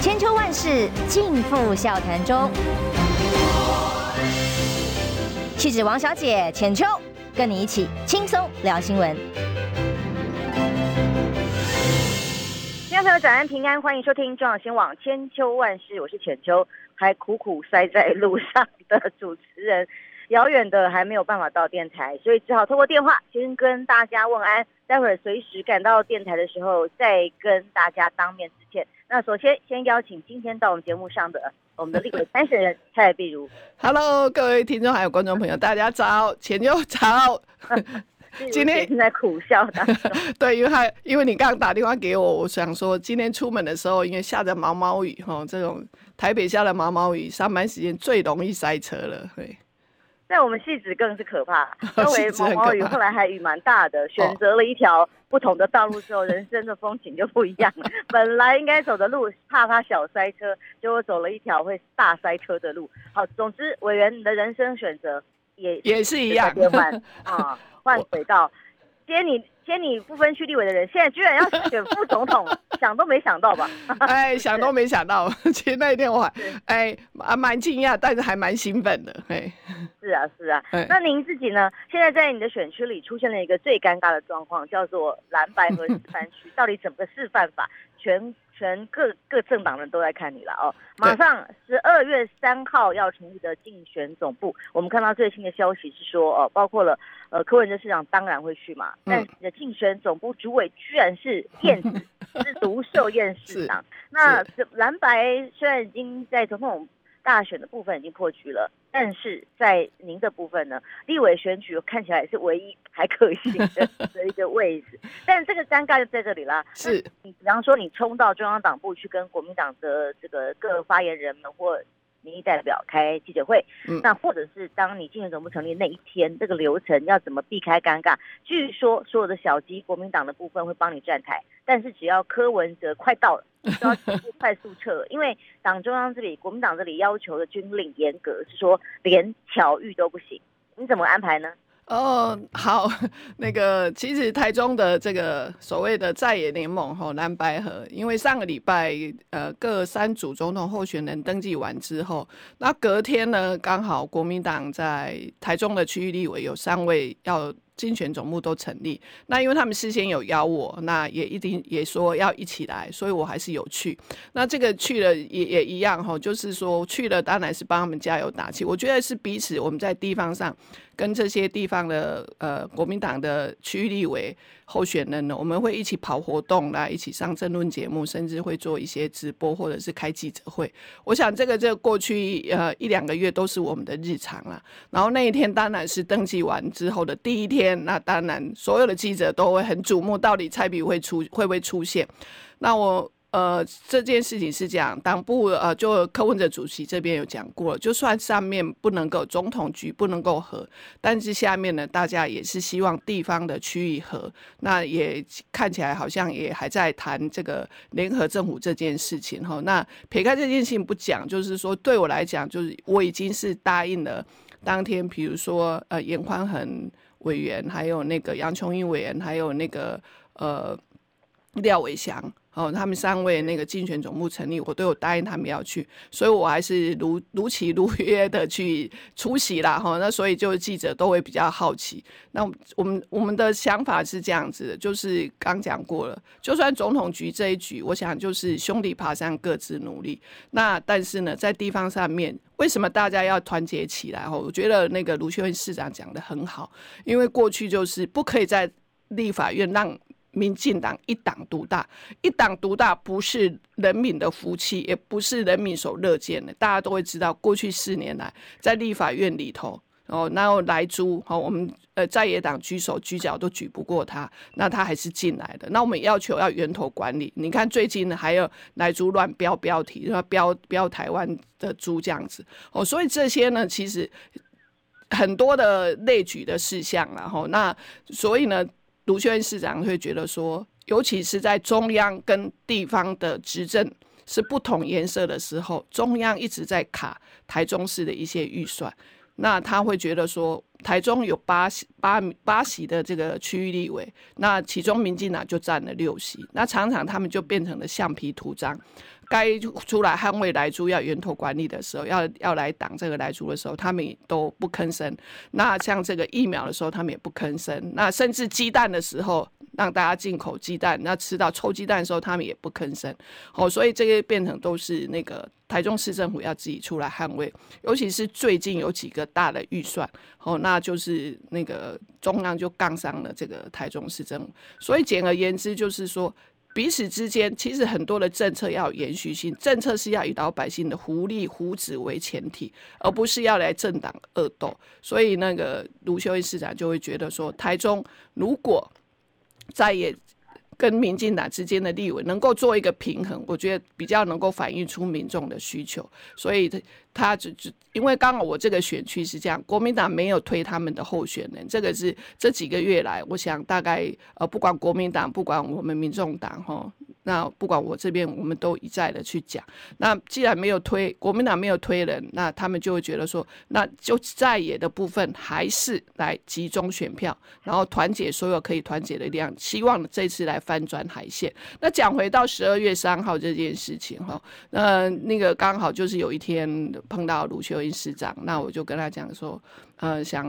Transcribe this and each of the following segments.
千秋万世尽付笑谈中。气质王小姐浅秋，跟你一起轻松聊新闻。听众朋友早安平安，欢迎收听中央新闻网千秋万世，我是浅秋，还苦苦塞在路上的主持人。遥远的还没有办法到电台，所以只好通过电话先跟大家问安。待会儿随时赶到电台的时候，再跟大家当面致歉。那首先先邀请今天到我们节目上的我们的立委参选人蔡碧如。Hello，各位听众还有观众朋友，大家早，前又早。今天正在苦笑的。对，因为还因为你刚刚打电话给我，我想说今天出门的时候，因为下着毛毛雨哈，这种台北下的毛毛雨，上班时间最容易塞车了，对。在我们戏子更是可怕，周围毛毛雨，后来还雨蛮大的，选择了一条不同的道路之后，人生的风景就不一样了。本来应该走的路，怕它小塞车，结果走了一条会大塞车的路。好，总之委员你的人生选择也也是一样，换啊换轨道，接你。接你不分区立委的人，现在居然要选副总统，想都没想到吧？哎，想都没想到。其实那一天我还哎啊蛮惊讶，但是还蛮兴奋的。哎，是啊是啊。那您自己呢？现在在你的选区里出现了一个最尴尬的状况，叫做蓝白和示范区，到底怎么个示范法？全。全各各政党人都在看你了哦！马上十二月三号要成立的竞选总部，我们看到最新的消息是说，哦，包括了呃柯文哲市长当然会去嘛，但是你的竞选总部主委居然是燕子，是独秀燕市长。那蓝白虽然已经在总统大选的部分已经破局了，但是在您的部分呢，立委选举看起来是唯一还可行的 的一个位置。但这个尴尬就在这里啦。是你比方说你冲到中央党部去跟国民党的这个各发言人们或民意代表开记者会，嗯、那或者是当你竞选总部成立那一天，这个流程要怎么避开尴尬？据说所有的小鸡国民党的部分会帮你站台，但是只要柯文哲快到了。就要快速撤，因为党中央这里、国民党这里要求的军令严格，是说连巧遇都不行。你怎么安排呢？哦，好，那个其实台中的这个所谓的在野联盟吼蓝白合，因为上个礼拜呃各三组总统候选人登记完之后，那隔天呢刚好国民党在台中的区域立委有三位要。竞选总部都成立，那因为他们事先有邀我，那也一定也说要一起来，所以我还是有去。那这个去了也也一样哈，就是说去了当然是帮他们加油打气。我觉得是彼此我们在地方上。跟这些地方的呃国民党的区域立委候选人呢，我们会一起跑活动啦，一起上政论节目，甚至会做一些直播或者是开记者会。我想这个这过去呃一两个月都是我们的日常啦。然后那一天当然是登记完之后的第一天，那当然所有的记者都会很瞩目，到底蔡比会出会不会出现？那我。呃，这件事情是这样，党部呃，就柯文哲主席这边有讲过，就算上面不能够总统局不能够合，但是下面呢，大家也是希望地方的区域合，那也看起来好像也还在谈这个联合政府这件事情哈。那撇开这件事情不讲，就是说对我来讲，就是我已经是答应了当天，比如说呃严宽恒委员，还有那个杨琼英委员，还有那个呃廖伟翔。哦，他们三位那个竞选总部成立，我都有答应他们要去，所以我还是如如期如约的去出席啦。哈，那所以就记者都会比较好奇。那我们我们的想法是这样子的，就是刚讲过了，就算总统局这一局，我想就是兄弟爬山各自努力。那但是呢，在地方上面，为什么大家要团结起来？哈，我觉得那个卢秀燕市长讲得很好，因为过去就是不可以在立法院让。民进党一党独大，一党独大不是人民的福气，也不是人民所乐见的。大家都会知道，过去四年来，在立法院里头，哦，然后莱猪，哦，我们呃在野党举手举脚都举不过他，那他还是进来的。那我们要求要源头管理。你看最近，还有莱猪乱标标题，然后标标台湾的猪这样子，哦，所以这些呢，其实很多的类举的事项，然后那所以呢。卢秀燕市长会觉得说，尤其是在中央跟地方的执政是不同颜色的时候，中央一直在卡台中市的一些预算，那他会觉得说，台中有八八八席的这个区域立委，那其中民进党就占了六席，那常常他们就变成了橡皮图章。该出来捍卫来猪要源头管理的时候，要要来挡这个来猪的时候，他们都不吭声。那像这个疫苗的时候，他们也不吭声。那甚至鸡蛋的时候，让大家进口鸡蛋，那吃到臭鸡蛋的时候，他们也不吭声。哦，所以这些变成都是那个台中市政府要自己出来捍卫。尤其是最近有几个大的预算，哦，那就是那个中央就杠上了这个台中市政府。所以简而言之，就是说。彼此之间，其实很多的政策要延续性，政策是要以老百姓的福利、福祉为前提，而不是要来政党恶斗。所以，那个卢秀燕市长就会觉得说，台中如果再也跟民进党之间的立委能够做一个平衡，我觉得比较能够反映出民众的需求。所以，他就就因为刚好我这个选区是这样，国民党没有推他们的候选人，这个是这几个月来，我想大概呃，不管国民党，不管我们民众党，哈。那不管我这边，我们都一再的去讲。那既然没有推国民党没有推人，那他们就会觉得说，那就在野的部分还是来集中选票，然后团结所有可以团结的力量，希望这次来翻转海线。那讲回到十二月三号这件事情哈，那那个刚好就是有一天碰到卢秀英市长，那我就跟他讲说，呃，想。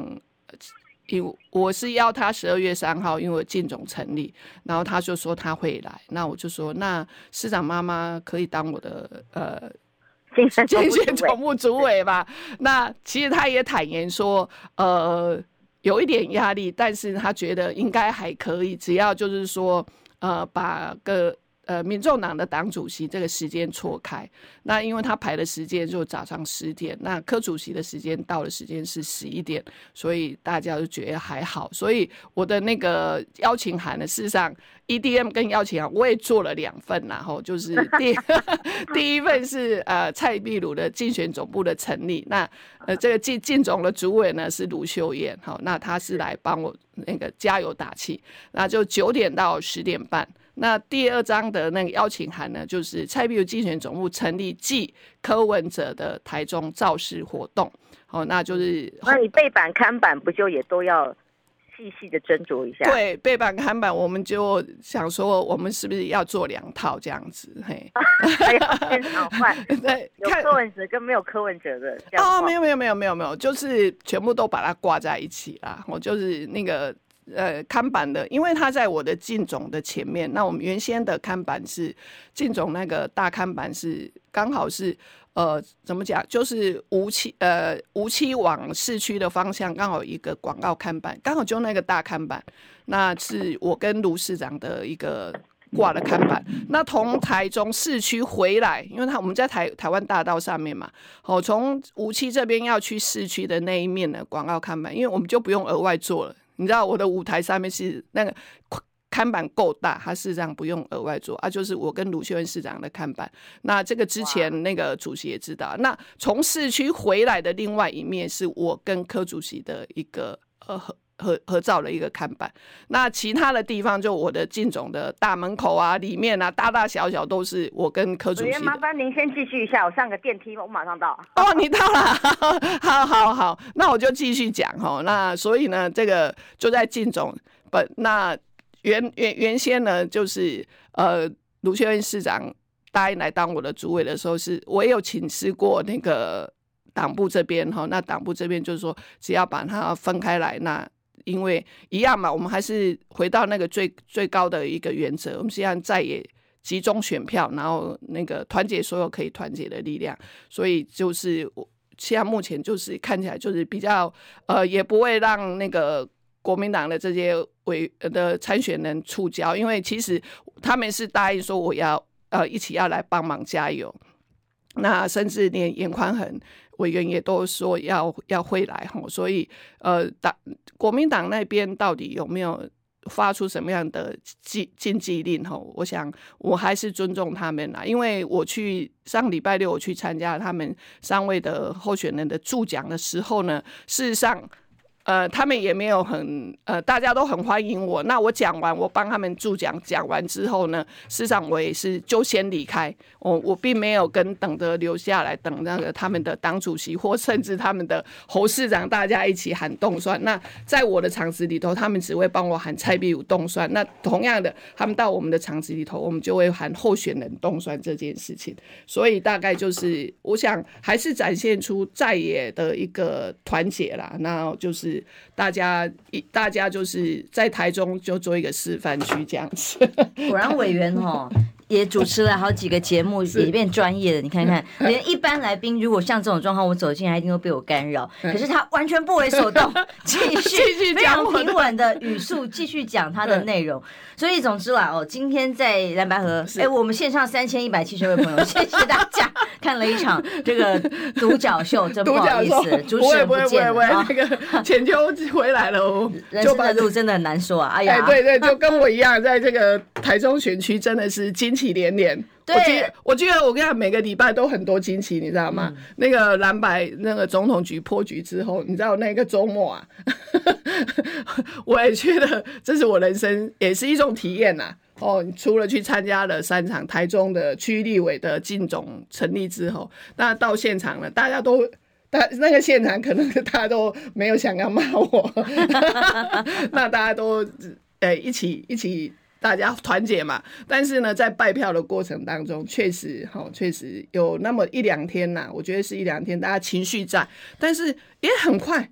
因我是要他十二月三号，因为进总成立，然后他就说他会来，那我就说那市长妈妈可以当我的呃 竞选总部主委吧。那其实他也坦言说，呃，有一点压力，但是他觉得应该还可以，只要就是说呃把个。呃，民众党的党主席这个时间错开，那因为他排的时间就早上十点，那柯主席的时间到的时间是十一点，所以大家就觉得还好。所以我的那个邀请函呢，事实上 EDM 跟邀请函我也做了两份，然后就是第 第一份是呃蔡壁如的竞选总部的成立，那呃这个竞竞总的主委呢是卢秀燕，好，那他是来帮我那个加油打气，那就九点到十点半。那第二张的那个邀请函呢，就是蔡壁如竞选总部成立暨柯文哲的台中造势活动。好，那就是那你背板看板不就也都要细细的斟酌一下？对，背板看板我们就想说，我们是不是要做两套这样子？嘿，还要换？对，有柯文哲跟没有柯文哲的。哦，没有没有没有没有没有，就是全部都把它挂在一起啦。我就是那个。呃，看板的，因为他在我的进总的前面。那我们原先的看板是竞总那个大看板是刚好是呃，怎么讲？就是无期呃无期往市区的方向，刚好一个广告看板，刚好就那个大看板。那是我跟卢市长的一个挂的看板。那从台中市区回来，因为他我们在台台湾大道上面嘛，哦，从无期这边要去市区的那一面的广告看板，因为我们就不用额外做了。你知道我的舞台上面是那个看板够大，他事实上不用额外做啊，就是我跟卢秀恩市长的看板。那这个之前那个主席也知道。那从市区回来的另外一面是我跟柯主席的一个呃合合合照的一个看板。那其他的地方就我的竞总的大门口啊，里面啊，大大小小都是我跟柯主席。麻烦您先继续一下，我上个电梯，我马上到。哦，你到了，好好好，那我就继续讲哈。那所以呢，这个就在竞总本那。原原原先呢，就是呃，卢学院市长答应来当我的主委的时候是，是我也有请示过那个党部这边哈，那党部这边就是说，只要把它分开来，那因为一样嘛，我们还是回到那个最最高的一个原则，我们实际上在也集中选票，然后那个团结所有可以团结的力量，所以就是我现在目前就是看起来就是比较呃，也不会让那个。国民党的这些委的参选人触礁，因为其实他们是答应说我要呃一起要来帮忙加油，那甚至连颜宽恒委员也都说要要回来吼，所以呃党国民党那边到底有没有发出什么样的禁禁忌令吼？我想我还是尊重他们啦，因为我去上礼拜六我去参加他们三位的候选人的助讲的时候呢，事实上。呃，他们也没有很呃，大家都很欢迎我。那我讲完，我帮他们助讲，讲完之后呢，市长我也是就先离开。我我并没有跟等着留下来等那个他们的党主席或甚至他们的侯市长，大家一起喊冻蒜。那在我的场子里头，他们只会帮我喊蔡壁如冻蒜。那同样的，他们到我们的场子里头，我们就会喊候选人冻蒜这件事情。所以大概就是，我想还是展现出在野的一个团结啦。那就是。大家一大家就是在台中就做一个示范区这样子，果然委员哦。也主持了好几个节目，也变专业的。你看看，连一般来宾如果像这种状况，我走进来一定会被我干扰。可是他完全不为所动，继续非常平稳的语速继续讲他的内容。所以总之啦，哦，今天在蓝白河，哎，我们线上三千一百七十位朋友，谢谢大家看了一场这个独角秀，真不好意思，主持人不见了啊。那个浅秋回来了哦，人生的路真的很难说啊。哎呀，对对，就跟我一样，在这个台中选区真的是惊。惊喜连连，我记得我记得我跟你讲，每个礼拜都很多惊奇，你知道吗？嗯、那个蓝白那个总统局破局之后，你知道那个周末啊，我也觉得这是我人生也是一种体验呐、啊。哦，除了去参加了三场台中的区立委的竞总成立之后，那到现场了，大家都大那个现场可能大家都没有想要骂我，那大家都呃、欸、一起一起。大家团结嘛，但是呢，在拜票的过程当中，确实哈，确实有那么一两天呐，我觉得是一两天，大家情绪在，但是也很快，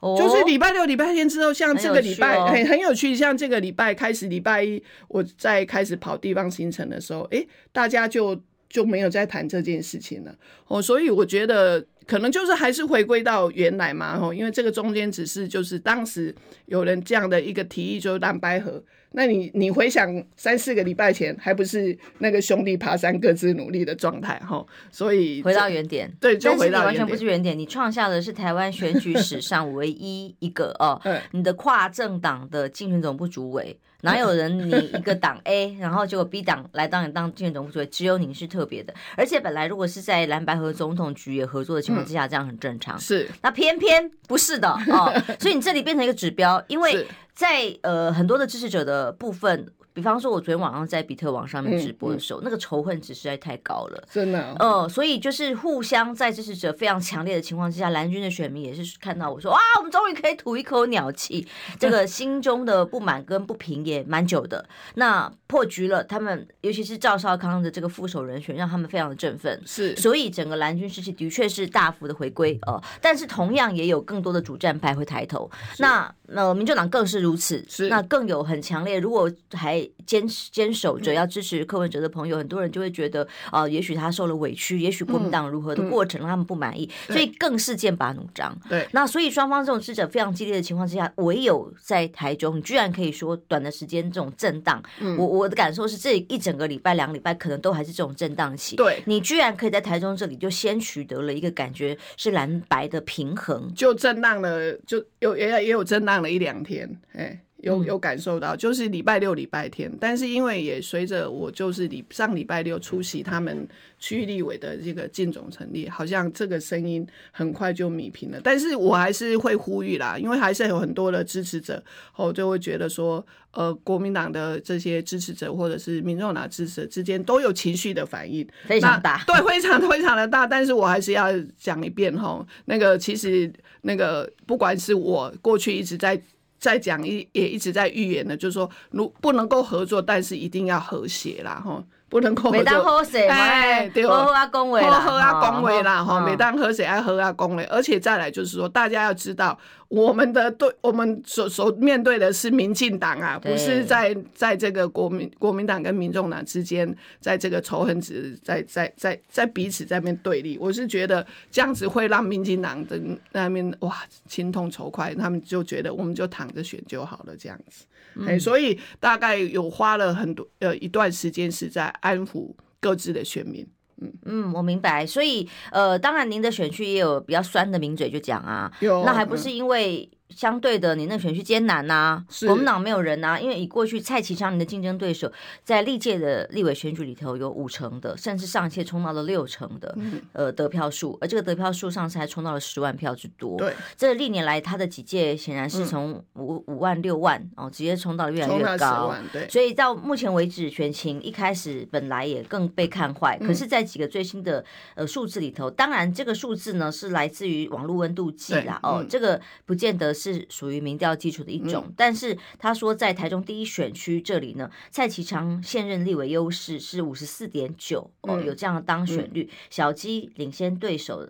就是礼拜六、礼拜天之后，像这个礼拜很很有趣，像这个礼拜开始，礼拜一我在开始跑地方行程的时候，诶，大家就就没有再谈这件事情了。哦，所以我觉得可能就是还是回归到原来嘛，吼，因为这个中间只是就是当时有人这样的一个提议，就是让白合。那你你回想三四个礼拜前，还不是那个兄弟爬山各自努力的状态哈？所以回到原点，对，就回到原点。完全不是原点，你创下的是台湾选举史上唯一一个哦，你的跨政党的竞选总部主委，哪有人你一个党 A，然后结果 B 党来当你当竞选总部主委，只有你是特别的。而且本来如果是在蓝白和总统局也合作的情况之下，这样很正常。是，那偏偏不是的哦，所以你这里变成一个指标，因为。在呃很多的支持者的部分，比方说，我昨天晚上在比特网上面直播的时候，嗯嗯、那个仇恨值实在太高了，真的、哦。呃，所以就是互相在支持者非常强烈的情况之下，蓝军的选民也是看到我说，哇，我们终于可以吐一口鸟气，这个心中的不满跟不平也蛮久的。那破局了，他们尤其是赵少康的这个副手人选，让他们非常的振奋。是，所以整个蓝军士气的确是大幅的回归呃，但是同样也有更多的主战派会抬头。那那民进党更是如此，是那更有很强烈。如果还坚持坚守着要支持柯文哲的朋友，嗯、很多人就会觉得，啊、呃，也许他受了委屈，也许国民党如何的过程让他们不满意，嗯、所以更是剑拔弩张。对，那所以双方这种支持者非常激烈的情况之下，唯有在台中，你居然可以说短的时间这种震荡。嗯、我我的感受是，这一整个礼拜、两个礼拜可能都还是这种震荡期。对，你居然可以在台中这里就先取得了一个感觉是蓝白的平衡，就震荡了，就有也也有震荡。了一两天，哎，有有感受到，就是礼拜六、礼拜天，但是因为也随着我就是礼上礼拜六出席他们区域立委的这个进总成立，好像这个声音很快就弭平了。但是我还是会呼吁啦，因为还是有很多的支持者，哦，就会觉得说，呃，国民党的这些支持者或者是民众党支持者之间都有情绪的反应，非常大，对，非常非常的大。但是我还是要讲一遍哈，那个其实那个不管是我过去一直在在讲一也一直在预言的，就是说如不能够合作，但是一定要和谐啦，哈。不能够，每当喝水，哎，对，喝喝啊恭维啦，好好啊恭维啦，哈，每当喝水爱喝啊恭维，而且再来就是说，大家要知道，我们的对，我们所所面对的是民进党啊，不是在在这个国民国民党跟民众党之间，在这个仇恨值在在在在彼此在面对立，我是觉得这样子会让民进党的那边哇心痛仇快，他们就觉得我们就躺着选就好了这样子。哎，嗯、所以大概有花了很多呃一段时间是在安抚各自的选民。嗯嗯，我明白。所以呃，当然您的选区也有比较酸的名嘴就讲啊，有那还不是因为相对的，你那选区艰难呐、啊，国民党没有人呐、啊，因为以过去蔡其昌你的竞争对手，在历届的立委选举里头有五成的，甚至上一届冲到了六成的，嗯、呃得票数，而这个得票数上次还冲到了十万票之多。对，这历年来他的几届显然是从五、嗯、五万六万哦，直接冲到了越来越高。对，所以到目前为止，选情一开始本来也更被看坏，嗯、可是，在几个最新的呃数字里头，当然这个数字呢是来自于网络温度计啦，哦，这个不见得是属于民调基础的一种，嗯、但是他说在台中第一选区这里呢，蔡其昌现任立委优势是五十四点九哦，有这样的当选率，嗯、小鸡领先对手，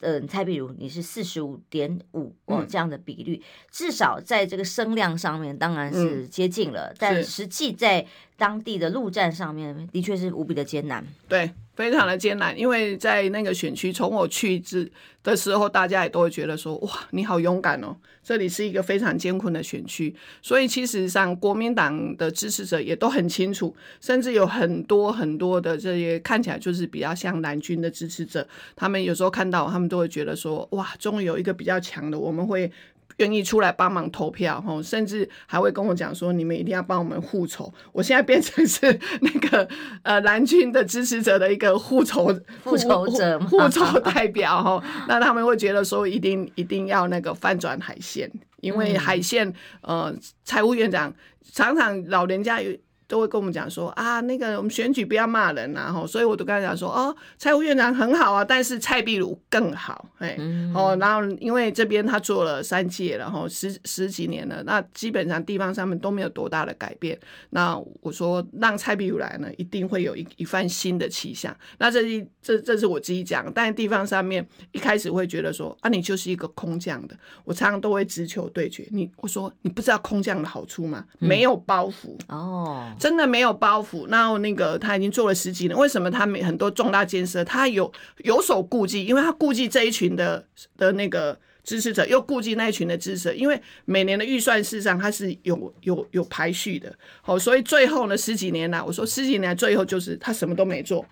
嗯、呃，蔡壁如你是四十五点五哦这样的比率，至少在这个声量上面当然是接近了，嗯、但实际在当地的陆战上面的确是无比的艰难，对。非常的艰难，因为在那个选区，从我去之的时候，大家也都会觉得说，哇，你好勇敢哦，这里是一个非常艰困的选区。所以其实上，国民党的支持者也都很清楚，甚至有很多很多的这些看起来就是比较像蓝军的支持者，他们有时候看到，他们都会觉得说，哇，终于有一个比较强的，我们会。愿意出来帮忙投票，吼，甚至还会跟我讲说，你们一定要帮我们护筹。我现在变成是那个呃蓝军的支持者的一个护筹护筹者护筹代表，吼，那他们会觉得说，一定一定要那个翻转海线，因为海线，呃，财务院长常常老人家有。都会跟我们讲说啊，那个我们选举不要骂人呐，吼，所以我都跟他讲说，哦，蔡副院长很好啊，但是蔡壁如更好，哎，哦，然后因为这边他做了三届了，然后十十几年了，那基本上地方上面都没有多大的改变，那我说让蔡壁如来呢，一定会有一一番新的气象，那这一这这是我自己讲，但是地方上面一开始会觉得说啊，你就是一个空降的，我常常都会直球对决，你我说你不知道空降的好处吗？没有包袱。哦。真的没有包袱，然后那个他已经做了十几年，为什么他没很多重大建设？他有有所顾忌，因为他顾忌这一群的的那个支持者，又顾忌那一群的支持者，因为每年的预算事实上他是有有有排序的，好，所以最后呢十几年来，我说十几年来最后就是他什么都没做，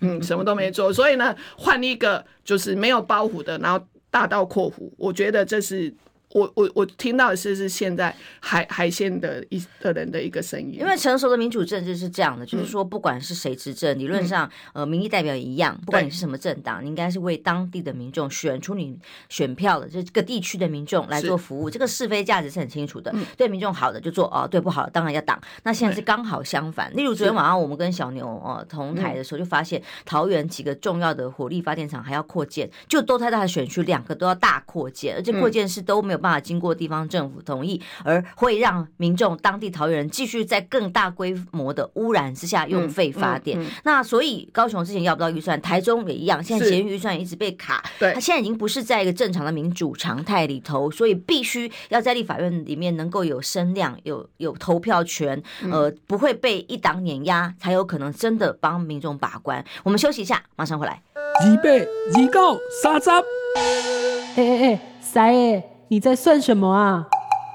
嗯，什么都没做，所以呢换一个就是没有包袱的，然后大刀阔斧，我觉得这是。我我我听到的是是现在海海线的一的人的一个声音，因为成熟的民主政治是这样的，就是说不管是谁执政，理论上呃民意代表也一样，不管你是什么政党，你应该是为当地的民众选出你选票的，就这个地区的民众来做服务，这个是非价值是很清楚的。对民众好的就做哦，对不好当然要挡。那现在是刚好相反，例如昨天晚上我们跟小牛哦同台的时候，就发现桃园几个重要的火力发电厂还要扩建，就都太大的选区，两个都要大扩建，而且扩建是都没有。办法经过地方政府同意，而会让民众当地桃园人继续在更大规模的污染之下用废发电。嗯嗯嗯、那所以高雄之前要不到预算，台中也一样，现在捷运预算一直被卡。对，他现在已经不是在一个正常的民主常态里头，所以必须要在立法院里面能够有声量、有有投票权，呃，不会被一党碾压，才有可能真的帮民众把关。我们休息一下，马上回来。预备，预告，三十。哎哎哎，三诶。你在算什么啊？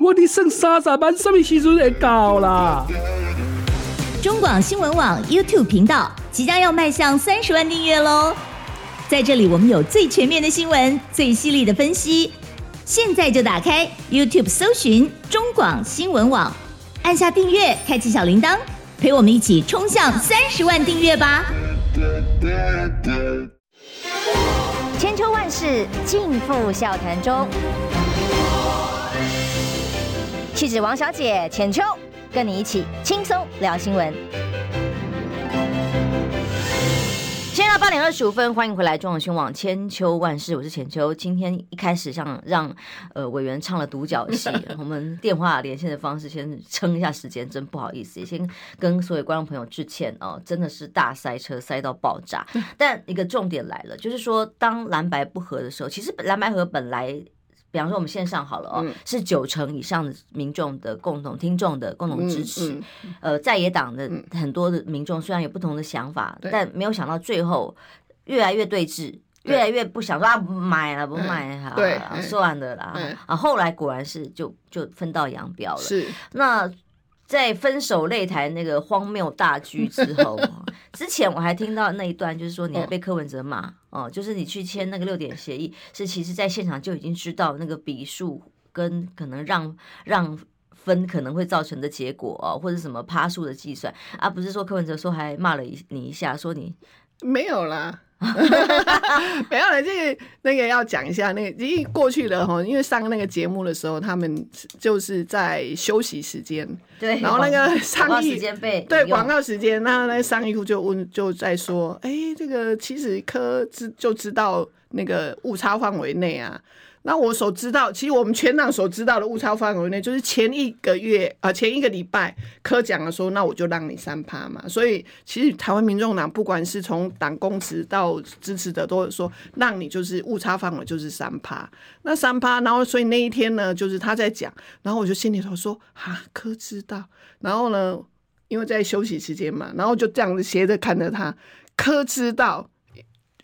我的剩三十万，什么时阵会到啦？中广新闻网 YouTube 频道即将要迈向三十万订阅喽！在这里，我们有最全面的新闻，最犀利的分析。现在就打开 YouTube 搜寻中广新闻网，按下订阅，开启小铃铛，陪我们一起冲向三十万订阅吧！千秋万世尽付笑谈中。气质王小姐浅秋，跟你一起轻松聊新闻。现在到八点二十五分，欢迎回来中广新闻网千秋万事，我是浅秋。今天一开始像让呃委员唱了独角戏，我们电话连线的方式先撑一下时间，真不好意思，也先跟所有观众朋友致歉哦，真的是大塞车塞到爆炸。但一个重点来了，就是说当蓝白不合的时候，其实蓝白合本来。比方说，我们线上好了哦，嗯、是九成以上的民众的共同听众的共同支持。嗯嗯、呃，在野党的很多的民众虽然有不同的想法，嗯、但没有想到最后越来越对峙，越来越不想说啊，不买了不买哈，对，算了啦。嗯、啊，后来果然是就就分道扬镳了。是那。在分手擂台那个荒谬大剧之后，之前我还听到那一段，就是说你还被柯文哲骂哦，就是你去签那个六点协议，是其实在现场就已经知道那个笔数跟可能让让分可能会造成的结果哦，或者什么趴数的计算，而、啊、不是说柯文哲说还骂了你一下，说你没有啦。没有了，这个那个要讲一下，那个因为过去的哈，因为上那个节目的时候，他们就是在休息时间，对，然后那个上衣时间被对广告时间，那那个商议部就问，就在说，哎，这个其实科知就知道那个误差范围内啊。那我所知道，其实我们全党所知道的误差范围内，就是前一个月啊、前一个礼拜柯讲的说，那我就让你三趴嘛。所以其实台湾民众党不管是从党公职到支持者，都说让你就是误差范围就是三趴。那三趴，然后所以那一天呢，就是他在讲，然后我就心里头说啊，柯知道。然后呢，因为在休息时间嘛，然后就这样子斜着看着他，柯知道。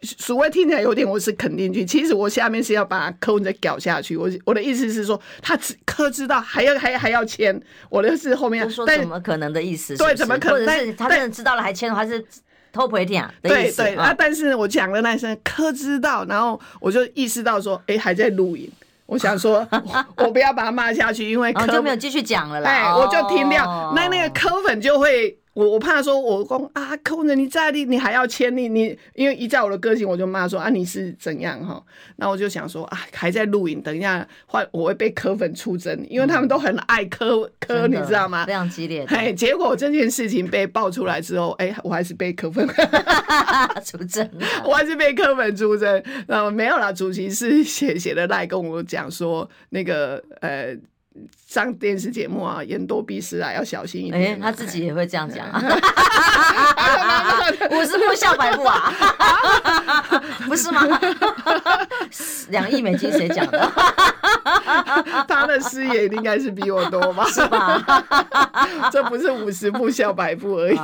所谓听起来有点我是肯定句，其实我下面是要把柯文哲搞下去。我我的意思是说，他只柯知道还要还还要签，我的是后面说怎么可能的意思是是？对，怎么可能？或者是他真的知道了还签的话是偷不一定啊？对对啊！但是我讲的那声柯知道，然后我就意识到说，哎、欸，还在录影。我想说，我不要把他骂下去，因为柯就没有继续讲了啦。哎，我就停掉，哦、那那个柯粉就会。我我怕说我，公啊，柯文哲你在你你还要签你你，因为一在我的个性，我就骂说啊，你是怎样哈？那我就想说啊，还在录影，等一下换我会被柯粉出征，因为他们都很爱柯柯，你知道吗？非常激烈。哎，结果这件事情被爆出来之后，哎、欸，我还是被柯粉 出征，我还是被柯粉出征。那没有啦，主席是写写的赖跟我讲说那个呃。上电视节目啊，言多必失啊，要小心一点。哎、欸，他自己也会这样讲啊。五十步笑百步啊，不是吗？两亿美金谁讲的？他的视野应该是比我多吧？是吧？这不是五十步笑百步而已。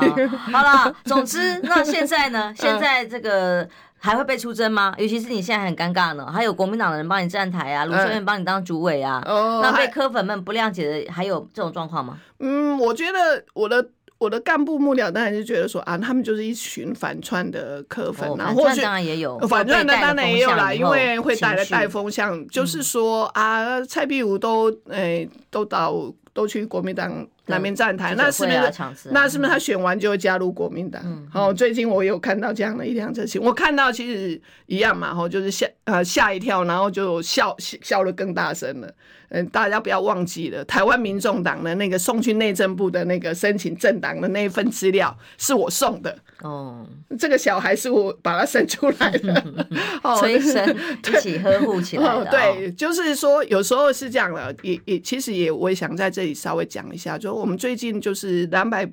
好了，总之，那现在呢？现在这个。还会被出征吗？尤其是你现在很尴尬呢，还有国民党的人帮你站台啊，卢秀燕帮你当主委啊，嗯、那被柯粉们不谅解的还有这种状况吗？嗯，我觉得我的我的干部幕僚当然是觉得说啊，他们就是一群反串的柯粉啊，或许、哦、当然也有反串的当然也有啦，因为会带来带风向，就是说啊，蔡壁如都诶、欸、都到都去国民党。南边站台，那是不是？那是不是他选完就会加入国民党？好，最近我有看到这样的一辆车型，我看到其实一样嘛，吼，就是吓呃吓一跳，然后就笑笑的更大声了。嗯，大家不要忘记了，台湾民众党的那个送去内政部的那个申请政党的那一份资料是我送的哦。这个小孩是我把他生出来的，催生 一起呵护起来的。对，就是说有时候是这样的，也也其实也我也想在这里稍微讲一下，就我们最近就是蓝白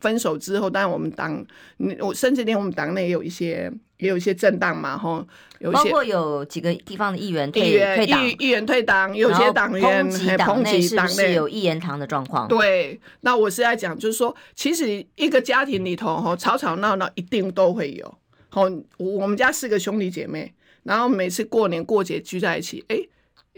分手之后，当然我们党，我甚至连我们党内也有一些。也有一些震荡嘛，吼，有包括有几个地方的议员退退党，议员退党，有些党员抨击党内是有一言堂的状况？对，那我是在讲，就是说，其实一个家庭里头，吼，吵吵闹闹一定都会有。吼，我们家四个兄弟姐妹，然后每次过年过节聚在一起，哎，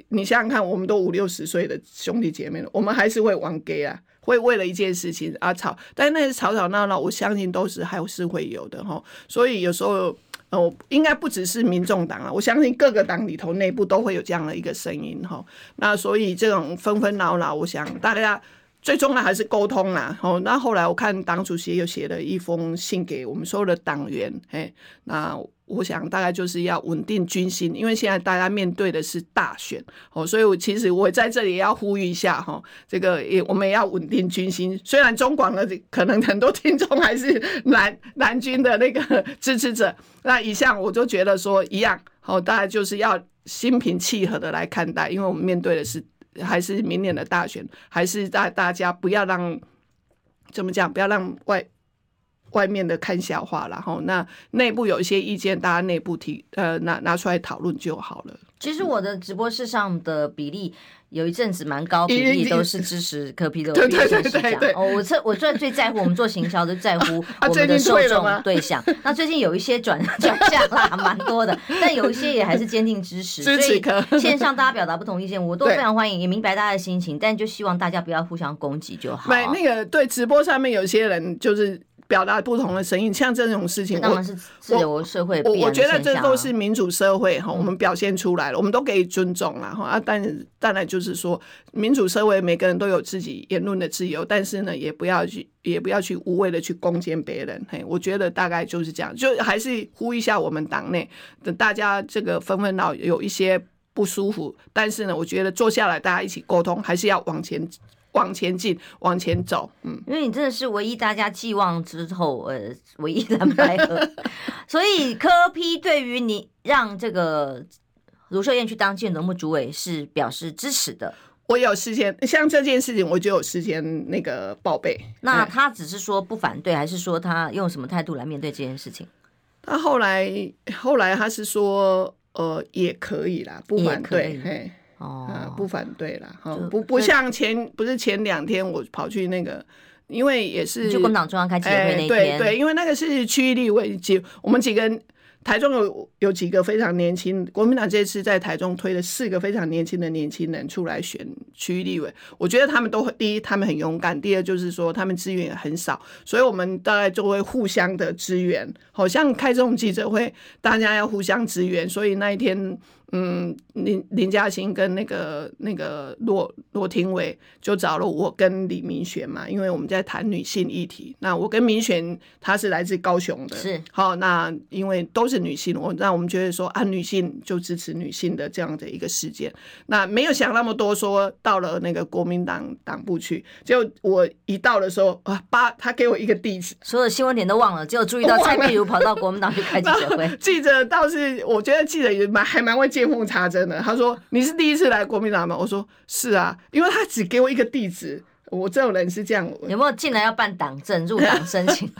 你想想看，我们都五六十岁的兄弟姐妹了，我们还是会玩 gay 啊。会为了一件事情而吵，但是那些吵吵闹闹，我相信都是还是会有的哈。所以有时候，哦，应该不只是民众党啊，我相信各个党里头内部都会有这样的一个声音哈。那所以这种纷纷扰扰，我想大家最重要还是沟通啦。哦，那后来我看党主席又写了一封信给我们所有的党员，哎，那。我想大概就是要稳定军心，因为现在大家面对的是大选哦，所以我其实我在这里也要呼吁一下哈，这个也我们也要稳定军心。虽然中广的可能很多听众还是蓝蓝 军的那个支持者，那以上我就觉得说一样哦，大家就是要心平气和的来看待，因为我们面对的是还是明年的大选，还是大大家不要让怎么讲，不要让外。外面的看笑话，然后那内部有一些意见，大家内部提呃拿拿出来讨论就好了。其实我的直播室上的比例有一阵子蛮高，比例都是支持柯 P 的。对对对对对。哦，我这我最最在乎我们做行销的在乎我们的受众对象。那最近有一些转 转向啦，蛮多的，但有一些也还是坚定支持。支持柯。线上大家表达不同意见，我都非常欢迎，也明白大家的心情，但就希望大家不要互相攻击就好。买那个对直播上面有些人就是。表达不同的声音，像这种事情，当然是自由社会、啊我。我我觉得这都是民主社会哈，我们表现出来了，嗯、我们都可以尊重了哈啊。但当然就是说，民主社会每个人都有自己言论的自由，但是呢，也不要去也不要去无谓的去攻击别人。嘿，我觉得大概就是这样，就还是呼吁一下我们党内的大家这个纷纷扰有一些不舒服，但是呢，我觉得坐下来大家一起沟通，还是要往前。往前进，往前走，嗯，因为你真的是唯一大家寄望之后，呃，唯一蓝白合，所以柯批对于你让这个卢秀燕去当建农部主委是表示支持的。我有事先像这件事情，我就有事先那个报备。那他只是说不反对，还是说他用什么态度来面对这件事情？他后来后来他是说，呃，也可以啦，不反对，嘿。哦、呃，不反对啦，哈，不不像前不是前两天我跑去那个，因为也是就国民党中央开记者会那天，对对，因为那个是区域立委，几我们几个人。台中有有几个非常年轻，国民党这次在台中推了四个非常年轻的年轻人出来选区域立委，我觉得他们都第一，他们很勇敢；第二就是说他们资源也很少，所以我们大概就会互相的支援，好像开这种记者会，大家要互相支援，所以那一天，嗯，林林嘉欣跟那个那个罗罗廷伟就找了我跟李明玄嘛，因为我们在谈女性议题，那我跟明玄他是来自高雄的，是。好，那因为都是。女性，我那我们觉得说啊，女性就支持女性的这样的一个事件，那没有想那么多，说到了那个国民党党部去，就我一到的时候啊，八他给我一个地址，所有新闻点都忘了，就注意到蔡壁如 跑到国民党去开记者会。记者倒是，我觉得记者也蛮还蛮会见缝插针的。他说：“你是第一次来国民党吗？”我说：“是啊，因为他只给我一个地址。”我这种人是这样，有没有进来要办党证、入党申请？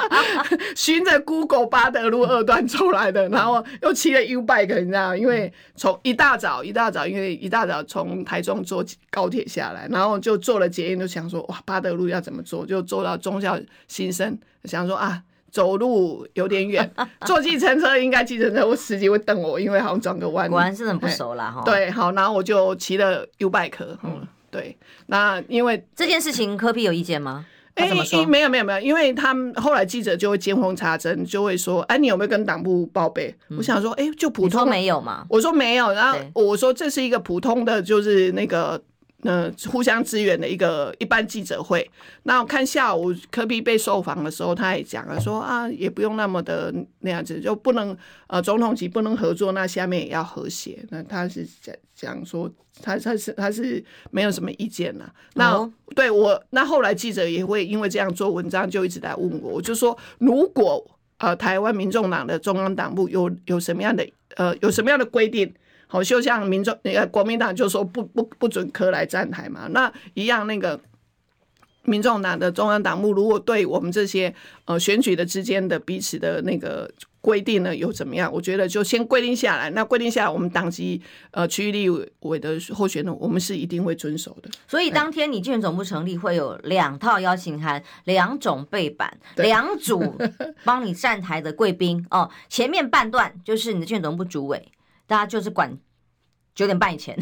循着 Google 巴德路二段出来的，然后又骑了 U bike，你知道？因为从一大早一大早，因为一大早从台中坐高铁下来，然后就坐了捷运，就想说哇，巴德路要怎么坐？就坐到忠孝新生，想说啊，走路有点远，坐计程车应该计程车我司机会瞪我，因为好像转个弯。果然是很不熟啦哈。对，好，然后我就骑了 U bike，嗯。对，那因为这件事情，科比有意见吗？哎、欸，没有没有没有，因为他们后来记者就会见缝插针，就会说，哎，你有没有跟党部报备？嗯、我想说，哎，就普通没有嘛？我说没有，然后我说这是一个普通的，就是那个。呃，互相支援的一个一般记者会。那我看下午科比被受访的时候，他也讲了说啊，也不用那么的那样子，就不能呃总统级不能合作，那下面也要和谐。那他是讲讲说他他是他是没有什么意见了。那、哦、对我那后来记者也会因为这样做文章，就一直在问我，我就说如果呃台湾民众党的中央党部有有什么样的呃有什么样的规定？好，就像民众那个国民党就说不不不准柯来站台嘛，那一样那个民众党的中央党部如果对我们这些呃选举的之间的彼此的那个规定呢有怎么样？我觉得就先规定下来，那规定下来，我们党籍呃区域立委的候选人，我们是一定会遵守的。所以当天你竞选总部成立，会有两套邀请函，两种背板，两组帮你站台的贵宾哦。前面半段就是你的竞选总部主委。大家就是管九点半以前，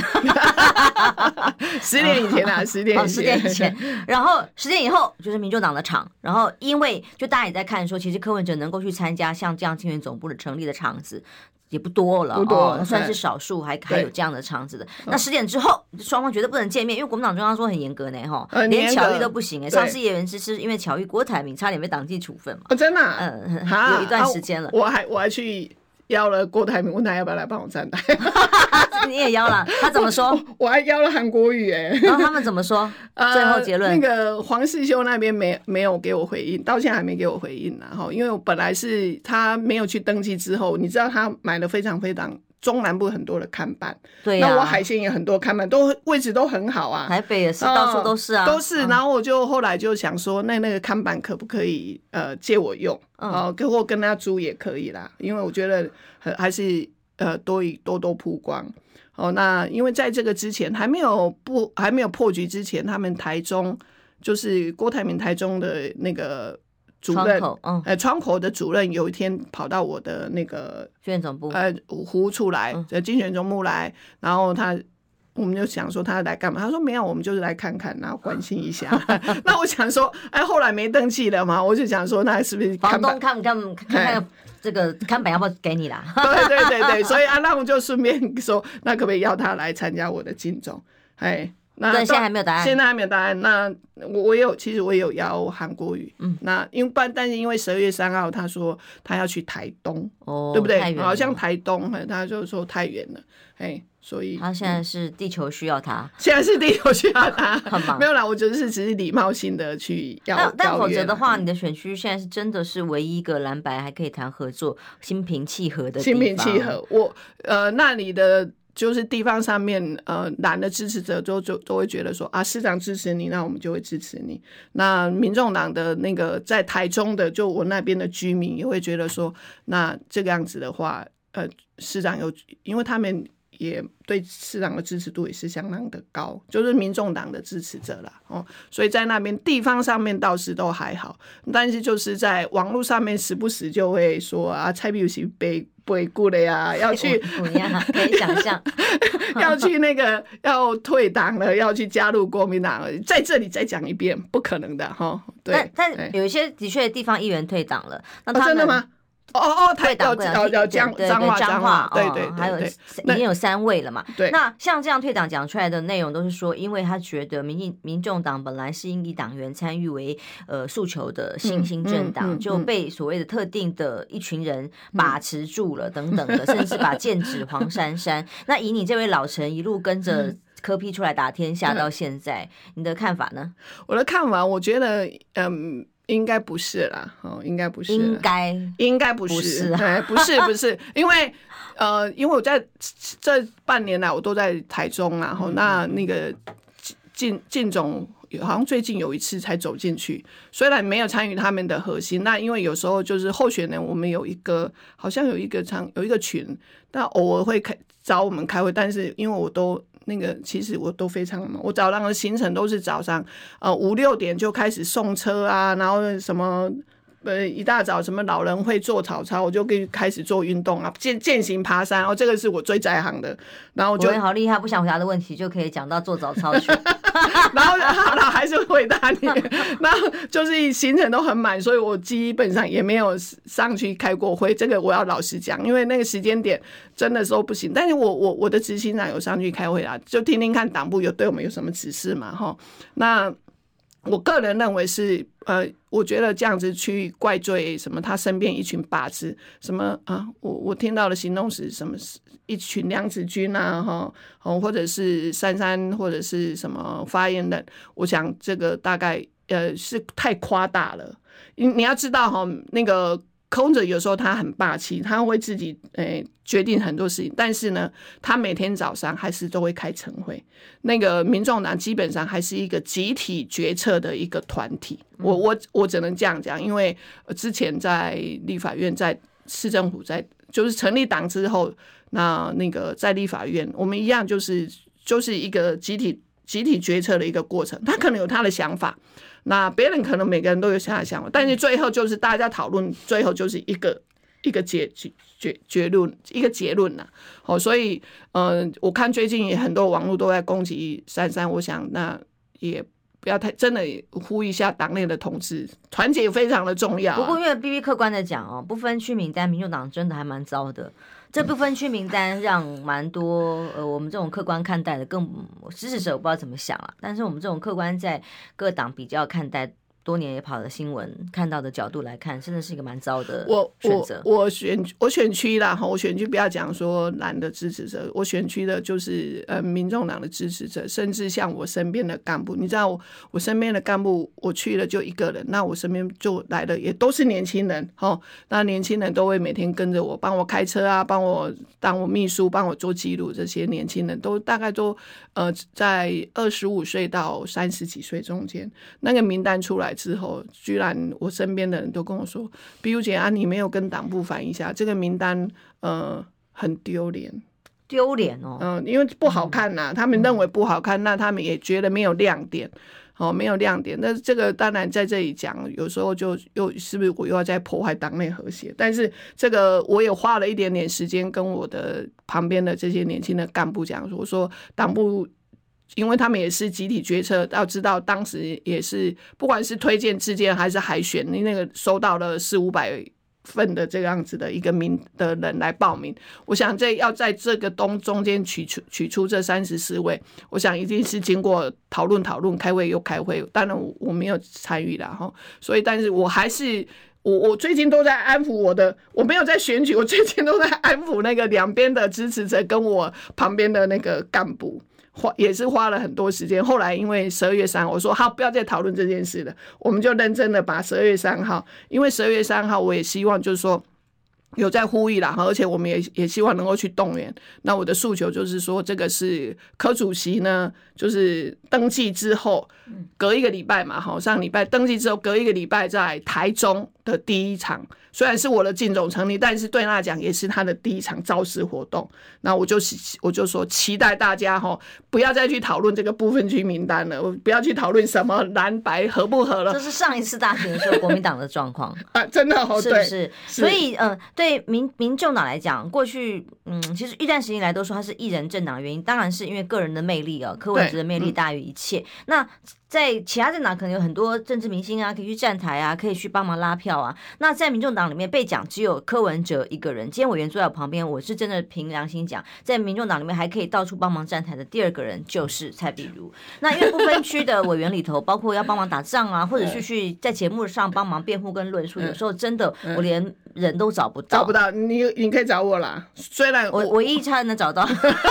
十点以前啊，十点十点以前，然后十点以后就是民众党的场。然后因为就大家也在看说，其实柯文哲能够去参加像这样竞选总部的成立的场子也不多了，不多，哦、算是少数还还有这样的场子的。那十点之后，双方绝对不能见面，因为国民党中央说很严格呢，哈，连巧遇都不行哎。上次叶元之是因为巧遇郭台铭，差点被党纪处分嘛。哦，真的、啊，嗯，有一段时间了。我还我还去。邀了郭台铭，问他要不要来帮我站台。你也邀了，他怎么说？我，我还邀了韩国语哎。然后他们怎么说？最后结论、呃，那个黄世修那边没没有给我回应，到现在还没给我回应呢。哈，因为我本来是他没有去登记之后，你知道他买了非常非常。中南部很多的看板，对、啊，那我海鲜也很多看板，都位置都很好啊。台北也是，到处都是啊，都是。然后我就后来就想说，那那个看板可不可以呃借我用？哦，跟我跟他租也可以啦，因为我觉得还是呃多以多多曝光。哦，那因为在这个之前还没有不还没有破局之前，他们台中就是郭台铭台中的那个。主任，嗯，呃，窗口的主任有一天跑到我的那个竞选总部，呃，服务处来，呃，竞选总部来，然后他我们就想说他来干嘛？他说没有，我们就是来看看，然后关心一下。那我想说，哎，后来没登记了嘛，我就想说，那是不是房东看看看看这个看板要不要给你啦？对对对对，所以啊，那我就顺便说，那可不可以邀他来参加我的金钟？哎。那现在还没有答案，现在还没有答案。那我我有，其实我也有邀韩国瑜。嗯，那因为但但是因为十二月三号他说他要去台东，哦，对不对？好像台东，他就说太远了，哎，所以他现在是地球需要他，现在是地球需要他，很忙。没有啦，我觉得是只是礼貌性的去要。但但否则的话，你的选区现在是真的是唯一一个蓝白还可以谈合作、心平气和的。心平气和，我呃那里的。就是地方上面，呃，蓝的支持者都就都会觉得说啊，市长支持你，那我们就会支持你。那民众党的那个在台中的，就我那边的居民也会觉得说，那这个样子的话，呃，市长有，因为他们也对市长的支持度也是相当的高，就是民众党的支持者啦。哦，所以在那边地方上面倒是都还好，但是就是在网络上面时不时就会说啊，蔡壁如是被。被雇了呀，要去 怎样？可以想象，要去那个要退党了，要去加入国民党，在这里再讲一遍，不可能的哈。对，但但有一些的确地方议员退党了，那他、哦、真的吗？哦哦，退党要要讲脏话脏话，对对，还有已经有三位了嘛。对，那像这样退党讲出来的内容，都是说，因为他觉得民进民众党本来是应以党员参与为呃诉求的新兴政党，就被所谓的特定的一群人把持住了，等等的，甚至把剑指黄珊珊。那以你这位老臣一路跟着科批出来打天下到现在，你的看法呢？我的看法，我觉得，嗯。应该不是啦，哦，应该不是，应该。应该不是，不是，对，不是 不是，因为呃，因为我在这半年来我都在台中，然后那那个进进总好像最近有一次才走进去，虽然没有参与他们的核心，那因为有时候就是候选人，我们有一个好像有一个场有一个群，但偶尔会开找我们开会，但是因为我都。那个其实我都非常忙，我早上的行程都是早上，呃五六点就开始送车啊，然后什么。呃，一大早什么老人会做早操，我就可以开始做运动啊，健健行、爬山，哦，这个是我最在行的。然后我觉得好厉害，不想回答的问题就可以讲到做早操去。然后好了，还是回答你。然后就是行程都很满，所以我基本上也没有上去开过会。这个我要老实讲，因为那个时间点真的说不行。但是我我我的执行长有上去开会啊，就听听看党部有对我们有什么指示嘛，哈。那。我个人认为是，呃，我觉得这样子去怪罪什么，他身边一群靶子，什么啊，我我听到的形容词什么，一群娘子军啊，哈，哦，或者是珊珊，或者是什么发言人，我想这个大概呃是太夸大了，你你要知道哈，那个。空着有时候他很霸气，他会自己诶、欸、决定很多事情，但是呢，他每天早上还是都会开晨会。那个民众党基本上还是一个集体决策的一个团体。我我我只能这样讲，因为之前在立法院、在市政府、在就是成立党之后，那那个在立法院，我们一样就是就是一个集体集体决策的一个过程。他可能有他的想法。那别人可能每个人都有他的想法，但是最后就是大家讨论，最后就是一个一个结结结结论，一个结论呐。好，所以嗯、我看最近也很多网络都在攻击珊珊，我想那也不要太真的呼吁一下党内的同志团结非常的重要、不过因为 B B 客观的讲哦，不分区名单，民主党真的还蛮糟的。这部分区名单让蛮多呃，我们这种客观看待的更支持者，我不知道怎么想啊。但是我们这种客观在各党比较看待。多年也跑的新闻看到的角度来看，真的是一个蛮糟的选择。我我选我选区啦哈，我选区不要讲说蓝的支持者，我选区的就是呃民众党的支持者，甚至像我身边的干部，你知道我我身边的干部，我去了就一个人，那我身边就来的也都是年轻人哈，那年轻人都会每天跟着我，帮我开车啊，帮我当我秘书，帮我做记录，这些年轻人都大概都呃在二十五岁到三十几岁中间，那个名单出来。之后，居然我身边的人都跟我说：“比如姐啊，你没有跟党部反映一下这个名单，呃，很丢脸，丢脸哦。”嗯，因为不好看呐、啊，他们认为不好看，那他们也觉得没有亮点。哦，没有亮点。那这个当然在这里讲，有时候就又是不是我又要在破坏党内和谐？但是这个我也花了一点点时间跟我的旁边的这些年轻的干部讲，我说党部，因为他们也是集体决策，要知道当时也是不管是推荐、自荐还是海选，你那个收到了四五百。份的这样子的一个名的人来报名，我想这要在这个东中间取出取出这三十四位，我想一定是经过讨论讨论，开会又开会，当然我我没有参与了哈，所以但是我还是我我最近都在安抚我的，我没有在选举，我最近都在安抚那个两边的支持者跟我旁边的那个干部。花也是花了很多时间，后来因为十二月三号，我说好，不要再讨论这件事了，我们就认真的把十二月三号，因为十二月三号我也希望就是说有在呼吁啦，而且我们也也希望能够去动员。那我的诉求就是说，这个是柯主席呢，就是登记之后隔一个礼拜嘛，好，上礼拜登记之后隔一个礼拜在台中的第一场。虽然是我的竞总成立，但是对他讲也是他的第一场造势活动。那我就我就说，期待大家哈，不要再去讨论这个部分区名单了，不要去讨论什么蓝白合不合了。这是上一次大选的时候国民党的状况啊，真的哦，是不是？所以呃，对民民众党来讲，过去嗯，其实一段时间以来都说他是一人政党，原因当然是因为个人的魅力啊，柯文哲的魅力大于一切。嗯、那在其他政党可能有很多政治明星啊，可以去站台啊，可以去帮忙拉票啊。那在民众党里面被讲只有柯文哲一个人。今天委员坐在我旁边，我是真的凭良心讲，在民众党里面还可以到处帮忙站台的第二个人就是蔡壁如。那因为不分区的委员里头，包括要帮忙打仗啊，或者是去在节目上帮忙辩护跟论述，有时候真的我连人都找不到。找不到你，你可以找我啦。虽然我唯一差能找到，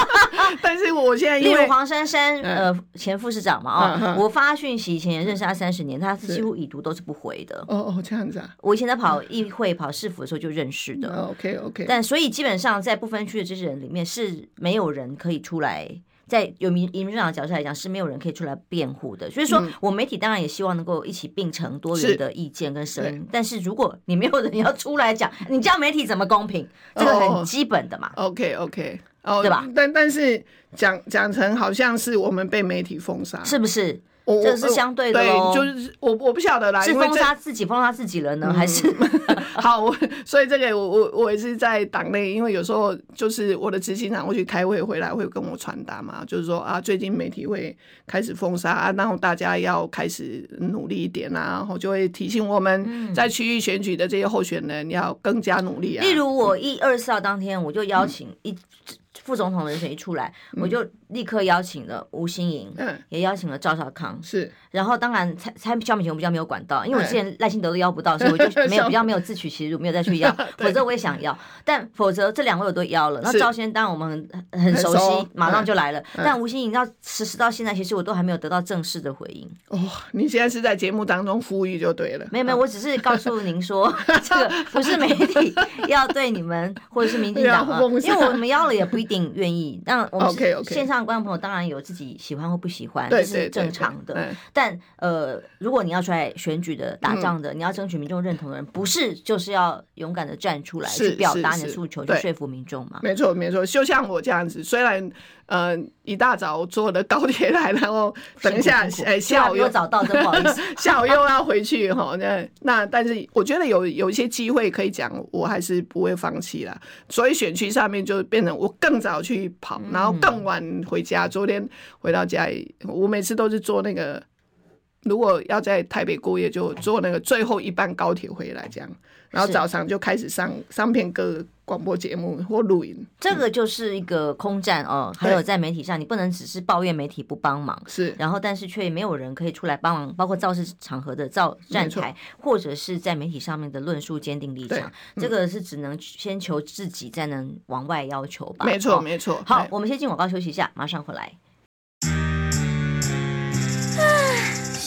但是我现在例如黄珊珊，呃，前副市长嘛，啊，我发。讯息以前也认识他三十年，他是几乎已读都是不回的。哦哦，这样子啊！我以前在跑议会、跑市府的时候就认识的。OK OK。但所以基本上在不分区的这些人里面是没有人可以出来，在有民民进党的角度来讲是没有人可以出来辩护的。所以说我媒体当然也希望能够一起并成多元的意见跟声音。但是如果你没有人要出来讲，你叫媒体怎么公平？这个很基本的嘛。OK OK，哦，对吧？但但是讲讲成好像是我们被媒体封杀，是不是？这是相对的对，就是我我不晓得啦，是封杀自己封杀自己人呢，还是 好？我所以这个我我我也是在党内，因为有时候就是我的执行长会去开会回来会跟我传达嘛，就是说啊，最近媒体会开始封杀啊，然后大家要开始努力一点啊，然后就会提醒我们在区域选举的这些候选人要更加努力啊。例如我一二四号当天，我就邀请一。副总统的人选一出来，我就立刻邀请了吴欣盈，嗯，也邀请了赵少康，是。然后当然蔡蔡萧美琴我比较没有管到，因为我之前赖清德都邀不到，所以我就没有 比较没有自取其辱，没有再去邀。否则我也想要，但否则这两位我都邀了。那赵先当然我们很很熟悉，马上就来了。但吴欣盈到实施到现在，其实我都还没有得到正式的回应。哦，你现在是在节目当中呼吁就对了。没有没有，我只是告诉您说，这个不是媒体要对你们或者是民进党啊，因为我们邀了也不一定愿意。那我们线上的观众朋友当然有自己喜欢或不喜欢，这是正常的。但呃。如果你要出来选举的、打仗的，嗯、你要争取民众认同的人，不是就是要勇敢的站出来去表达你的诉求，去说服民众吗？没错，没错。就像我这样子，虽然呃一大早坐的高铁来，然后 等一下哎下午又找到，真不好意思，下午又要回去哈。那那但是我觉得有有一些机会可以讲，我还是不会放弃啦。所以选区上面就变成我更早去跑，然后更晚回家。昨天回到家里，我每次都是坐那个。如果要在台北过夜，就坐那个最后一班高铁回来，这样，然后早上就开始上上片歌广播节目或录音。这个就是一个空战哦。还有在媒体上，你不能只是抱怨媒体不帮忙，是，然后但是却没有人可以出来帮忙，包括造势场合的造站台，或者是在媒体上面的论述坚定立场。这个是只能先求自己，再能往外要求吧。没错，没错。好，我们先进广告休息一下，马上回来。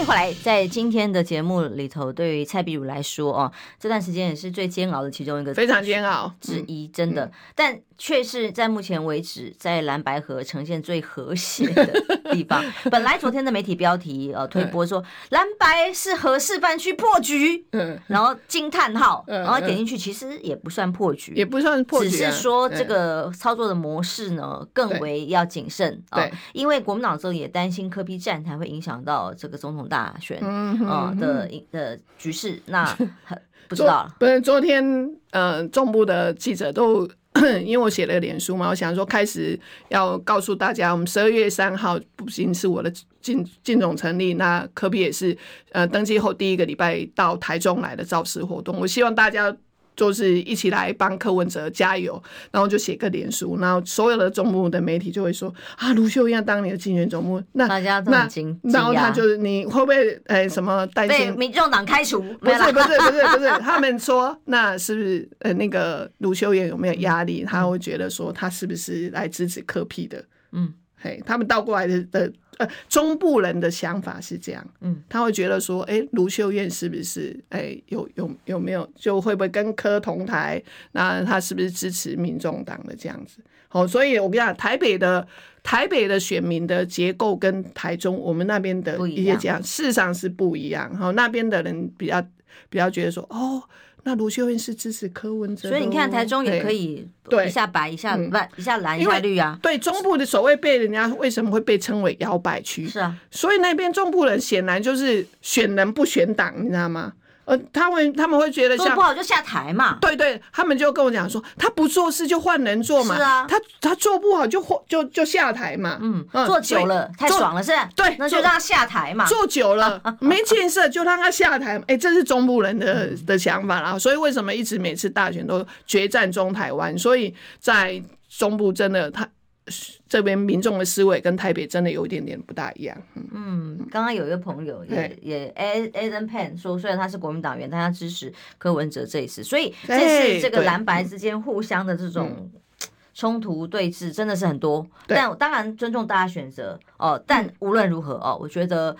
欢迎回来，在今天的节目里头，对于蔡壁如来说，哦，这段时间也是最煎熬的其中一个，非常煎熬之一，真的，嗯、但却是在目前为止，在蓝白河呈现最和谐的地方。本来昨天的媒体标题呃推播说蓝白是核示范区破局，嗯，然后惊叹号，然后点进去，其实也不算破局，也不算破局，只是说这个操作的模式呢更为要谨慎啊，因为国民党之后也担心科批站台会影响到这个总统。大选啊的的局势，那 不知道了。不是昨天，呃，中部的记者都因为我写了脸书嘛，我想说开始要告诉大家，我们十二月三号不仅是我的进进总成立，那科比也是呃登记后第一个礼拜到台中来的造势活动，我希望大家。就是一起来帮柯文哲加油，然后就写个脸书，然后所有的中部的媒体就会说啊，卢秀燕当你的竞选总部，那大家都惊，然后他就是你会不会诶、欸、什么担心被民众党开除？不是不是不是不是，他们说那是不是呃那个卢秀燕有没有压力？他会觉得说他是不是来支持柯 P 的？嗯，嘿，他们倒过来的的。呃，中部人的想法是这样，嗯，他会觉得说，哎、欸，卢秀燕是不是，哎、欸，有有有没有，就会不会跟柯同台？那他是不是支持民众党的这样子？好，所以我跟你讲，台北的台北的选民的结构跟台中我们那边的一些这样，事实上是不一样。好，那边的人比较比较觉得说，哦。那卢秀燕是支持柯文哲，所以你看台中也可以对一下白一下不一下蓝一下绿啊。对中部的所谓被人家为什么会被称为摇摆区？是啊，所以那边中部人显然就是选人不选党，你知道吗？呃，他们他们会觉得像做不好就下台嘛。对对，他们就跟我讲说，他不做事就换人做嘛。是啊，他他做不好就换就就下台嘛。嗯，做久了太爽了是吧？对，那就让他下台嘛。做久了 没建设就让他下台。哎，这是中部人的的想法啦。所以为什么一直每次大选都决战中台湾？所以在中部真的他。这边民众的思维跟台北真的有一点点不大一样。嗯，刚刚有一个朋友也也 A Adam Pan 说，虽然他是国民党员，但他支持柯文哲这一次，所以这次这个蓝白之间互相的这种冲突对峙真的是很多。但当然尊重大家选择哦，但无论如何哦，我觉得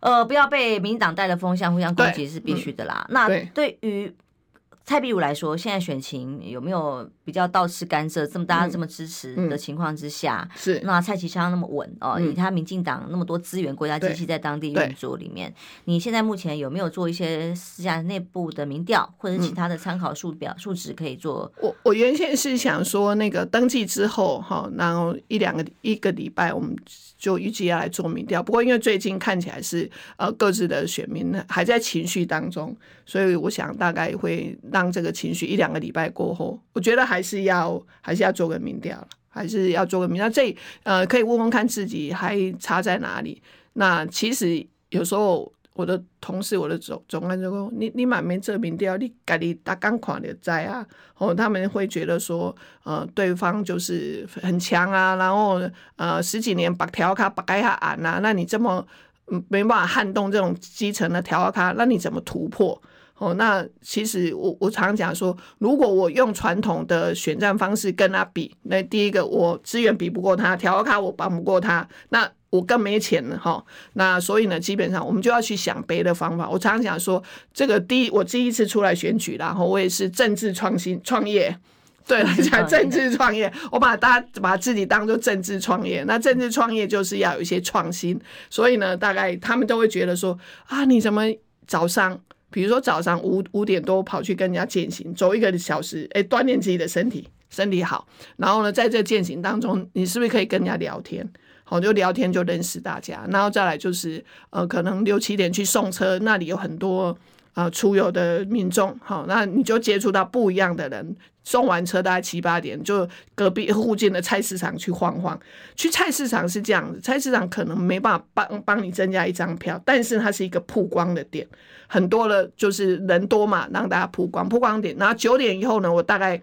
呃不要被民进党带的风向互相攻击是必须的啦。那对于蔡壁如来说，现在选情有没有比较倒吃甘蔗？这么大家这么支持的情况之下，嗯嗯、是那蔡其昌那么稳哦，以他民进党那么多资源、国家机器在当地运作里面，你现在目前有没有做一些私下内部的民调，或者是其他的参考数表、数值可以做？我我原先是想说，那个登记之后哈，然后一两个一个礼拜，我们就预计要来做民调。不过因为最近看起来是呃各自的选民还在情绪当中，所以我想大概会让。当这个情绪一两个礼拜过后，我觉得还是要还是要做个民调了，还是要做个民调。这呃，可以问问看自己还差在哪里。那其实有时候我的同事、我的总总干就说：“你你满没做民调，你赶紧打刚款的在啊。”哦，他们会觉得说，呃，对方就是很强啊，然后呃十几年把调卡把盖下岸啊，那你这么没办法撼动这种基层的调卡，那你怎么突破？哦，那其实我我常讲说，如果我用传统的选战方式跟他比，那第一个我资源比不过他，调卡我帮不过他，那我更没钱了哈。那所以呢，基本上我们就要去想别的方法。我常常讲说，这个第一我第一次出来选举，然后我也是政治创新创业，对，讲政治创业，我把大家把自己当做政治创业。那政治创业就是要有一些创新，所以呢，大概他们都会觉得说啊，你怎么早上？比如说早上五五点多跑去跟人家健行，走一个小时，哎，锻炼自己的身体，身体好。然后呢，在这健行当中，你是不是可以跟人家聊天？好，就聊天就认识大家。然后再来就是，呃，可能六七点去送车，那里有很多呃出游的民众，好，那你就接触到不一样的人。送完车大概七八点，就隔壁 附近的菜市场去晃晃。去菜市场是这样子，菜市场可能没办法帮帮你增加一张票，但是它是一个曝光的点。很多的，就是人多嘛，让大家曝光曝光点。然后九点以后呢，我大概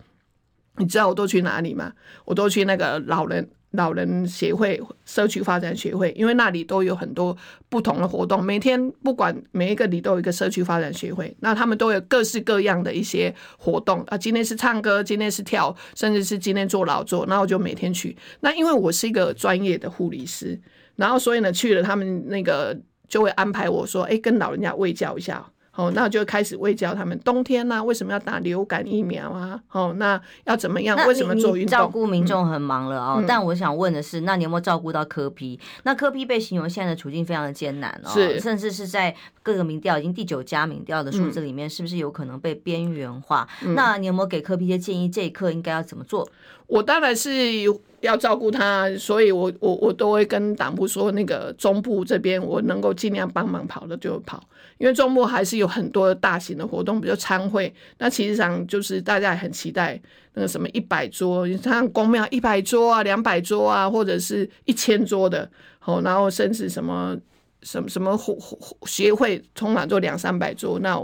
你知道我都去哪里吗？我都去那个老人老人协会、社区发展协会，因为那里都有很多不同的活动。每天不管每一个里都有一个社区发展协会，那他们都有各式各样的一些活动啊。今天是唱歌，今天是跳，甚至是今天做劳作，那我就每天去。那因为我是一个专业的护理师，然后所以呢去了，他们那个就会安排我说，哎，跟老人家喂教一下。哦，那就开始喂教他们。冬天呢、啊，为什么要打流感疫苗啊？哦，那要怎么样？为什么做运动？照顾民众很忙了哦。嗯、但我想问的是，那你有没有照顾到柯 P？那柯 P 被形容现在的处境非常的艰难哦，是甚至是在各个民调已经第九家民调的数字里面，是不是有可能被边缘化？嗯、那你有没有给柯 P 一些建议？这一刻应该要怎么做？我当然是要照顾他，所以我我我都会跟党部说，那个中部这边我能够尽量帮忙跑的就跑。因为周末还是有很多大型的活动，比如餐会。那其实上就是大家也很期待那个什么一百桌，像公庙一百桌啊、两百桌啊，或者是一千桌的。好，然后甚至什么什么什么协会，通常做两三百桌。那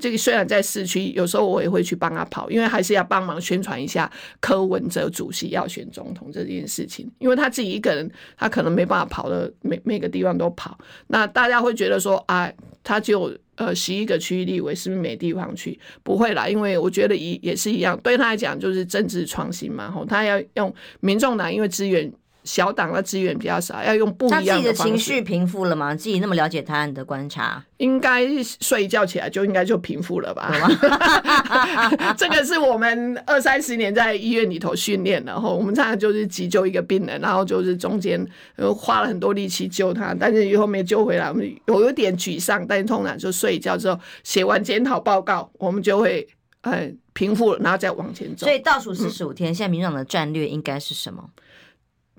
这个虽然在市区，有时候我也会去帮他跑，因为还是要帮忙宣传一下柯文哲主席要选总统这件事情。因为他自己一个人，他可能没办法跑的每每个地方都跑。那大家会觉得说，啊，他就呃十一个区域立委，是不是没地方去？不会啦，因为我觉得一也是一样，对他来讲就是政治创新嘛。吼，他要用民众党，因为资源。小党的资源比较少，要用不一样的方式。他自己的情绪平复了吗？自己那么了解他，你的观察，应该睡一觉起来就应该就平复了吧？这个是我们二三十年在医院里头训练，然后我们常常就是急救一个病人，然后就是中间花了很多力气救他，但是以后没救回来，我们有有点沮丧，但是通常就睡一觉之后，写完检讨报告，我们就会呃平复了，然后再往前走。所以倒数四十五天，嗯、现在民进党的战略应该是什么？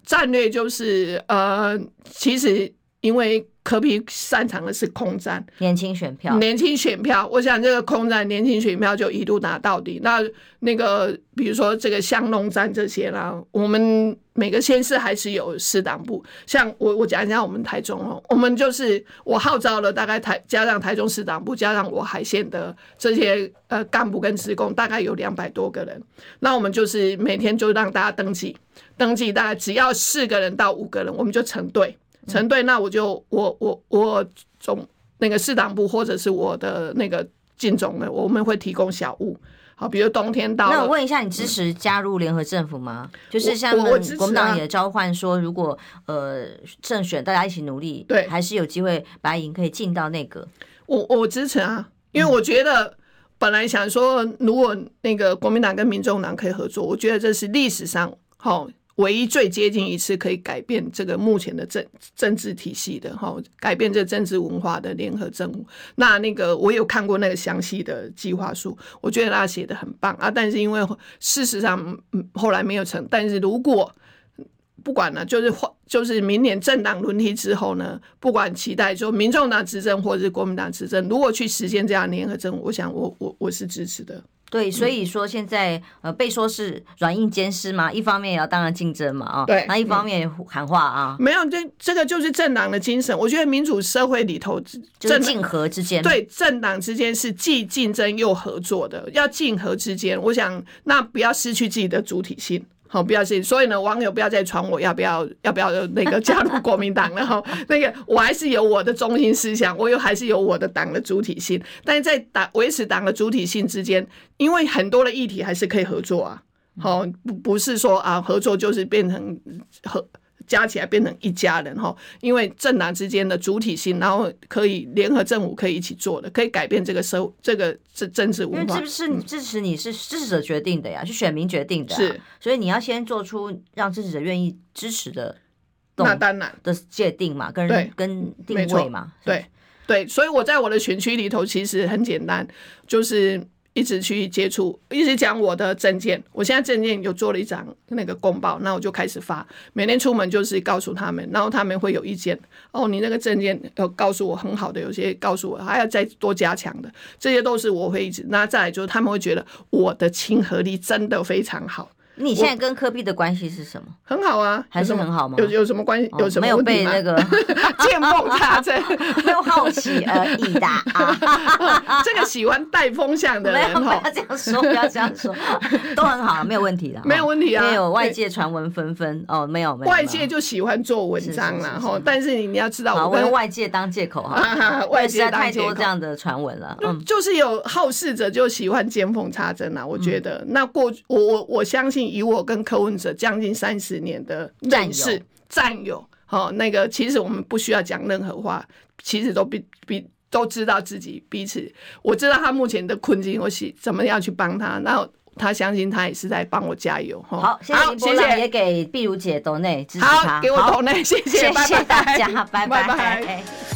战略就是呃，其实因为柯比擅长的是空战，年轻选票，年轻选票，我想这个空战年轻选票就一路拿到底。那那个比如说这个香农战这些啦，我们每个县市还是有市党部。像我我讲一下我们台中哦，我们就是我号召了大概台加上台中市党部，加上我海线的这些呃干部跟职工，大概有两百多个人。那我们就是每天就让大家登记。登记大概只要四个人到五个人，我们就成队，成队。那我就我我我总那个市党部或者是我的那个进总的，我们会提供小物。好，比如冬天到了，那我问一下，你支持加入联合政府吗？嗯、就是像我们国民党也召唤说，如果呃胜选，大家一起努力，对，还是有机会白银可以进到内阁。我我支持啊，因为我觉得本来想说，如果那个国民党跟民众党可以合作，我觉得这是历史上好。唯一最接近一次可以改变这个目前的政政治体系的哈，改变这政治文化的联合政府。那那个我有看过那个详细的计划书，我觉得他写的很棒啊。但是因为事实上后来没有成。但是如果不管了，就是就是明年政党轮替之后呢，不管期待说民众党执政或者是国民党执政，如果去实现这样联合政府，我想我我我是支持的。对，所以说现在呃被说是软硬兼施嘛，一方面也要当然竞争嘛啊，对，那一方面喊话啊，没有，这这个就是政党的精神。我觉得民主社会里头，就是竞合之间，对，政党之间是既竞争又合作的，要竞合之间，我想那不要失去自己的主体性。好，不要信。所以呢，网友不要再传我要不要要不要那个加入国民党，了。哈那个我还是有我的中心思想，我又还是有我的党的主体性。但是在党维持党的主体性之间，因为很多的议题还是可以合作啊。好，不不是说啊合作就是变成合。加起来变成一家人哈，因为政党之间的主体性，然后可以联合政府可以一起做的，可以改变这个社这个政政治文化。因为这是你支持你是支持者决定的呀，是选民决定的，是，所以你要先做出让支持者愿意支持的，那当然的界定嘛，跟人跟定位嘛，对对，所以我在我的选区里头其实很简单，就是。一直去接触，一直讲我的证件。我现在证件有做了一张那个公报，那我就开始发。每天出门就是告诉他们，然后他们会有意见。哦，你那个证件要告诉我很好的，有些告诉我还要再多加强的，这些都是我会一直。那再来就是他们会觉得我的亲和力真的非常好。你现在跟科比的关系是什么？很好啊，还是很好吗？有有什么关系？有什么没有被那个 见缝插针，没有好奇而已的啊。这个喜欢带风向的人，不要这样说，不要这样说，都很好，没有问题的，没有问题啊。没有外界传闻纷纷哦，没有没有，外界就喜欢做文章啦。哈。但是你你要知道，我用外界当借口哈，外界太多这样的传闻了。嗯，就是有好事者就喜欢见缝插针啊。我觉得那过我我我相信。以我跟柯文哲将近三十年的认识战友，好，那个其实我们不需要讲任何话，其实都比比都知道自己彼此。我知道他目前的困境，我是怎么样去帮他，然后他相信他也是在帮我加油。好，谢谢谢谢，也给碧如姐斗内支持他，好，给我斗内，谢谢，谢谢大家，拜拜。